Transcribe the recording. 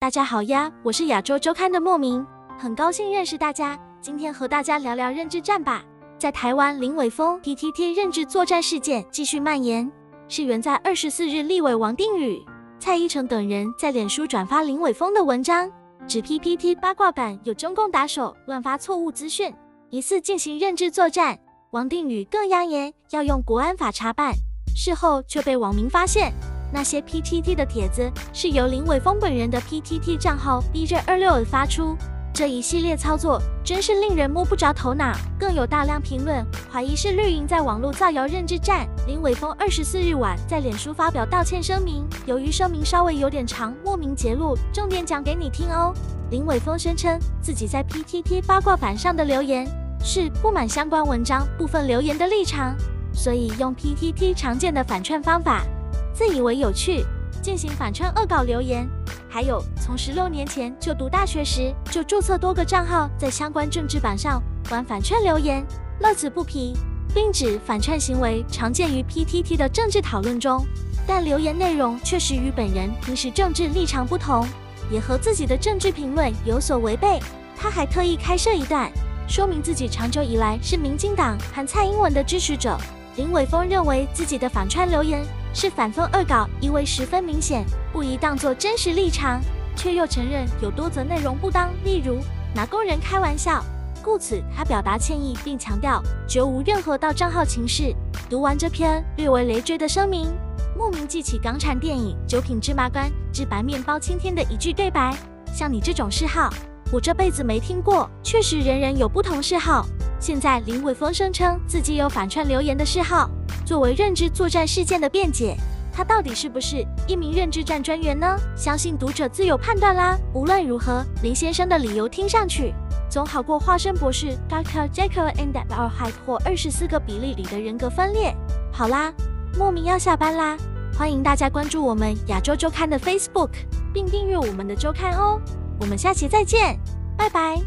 大家好呀，我是亚洲周刊的莫名，很高兴认识大家。今天和大家聊聊认知战吧。在台湾林伟峰 PTT 认知作战事件继续蔓延，是源在二十四日立委王定宇、蔡依成等人在脸书转发林伟峰的文章，指 PPT 八卦版有中共打手乱发错误资讯，疑似进行认知作战。王定宇更扬言要用国安法查办，事后却被网民发现。那些 PTT 的帖子是由林伟峰本人的 PTT 账号 BJ 二六发出，这一系列操作真是令人摸不着头脑。更有大量评论怀疑是绿营在网络造谣认知战。林伟峰二十四日晚在脸书发表道歉声明，由于声明稍微有点长，莫名揭露，重点讲给你听哦。林伟峰声称自己在 PTT 八卦版上的留言是不满相关文章部分留言的立场，所以用 PTT 常见的反串方法。自以为有趣，进行反串恶搞留言，还有从十六年前就读大学时就注册多个账号，在相关政治版上玩反串留言，乐此不疲，并指反串行为常见于 PTT 的政治讨论中，但留言内容确实与本人平时政治立场不同，也和自己的政治评论有所违背。他还特意开设一段，说明自己长久以来是民进党和蔡英文的支持者。林伟峰认为自己的反串留言。是反讽恶搞，意味十分明显，不宜当作真实立场，却又承认有多则内容不当，例如拿工人开玩笑，故此他表达歉意，并强调绝无任何盗账号情事。读完这篇略为累赘的声明，莫名记起港产电影《九品芝麻官之白面包青天》的一句对白：像你这种嗜好，我这辈子没听过。确实，人人有不同嗜好。现在林伟峰声称自己有反串留言的嗜好。作为认知作战事件的辩解，他到底是不是一名认知战专员呢？相信读者自有判断啦。无论如何，林先生的理由听上去总好过化身博士 Dr. Jekyll and Hyde 或二十四个比例里的人格分裂。好啦，莫名要下班啦，欢迎大家关注我们亚洲周刊的 Facebook，并订阅我们的周刊哦。我们下期再见，拜拜。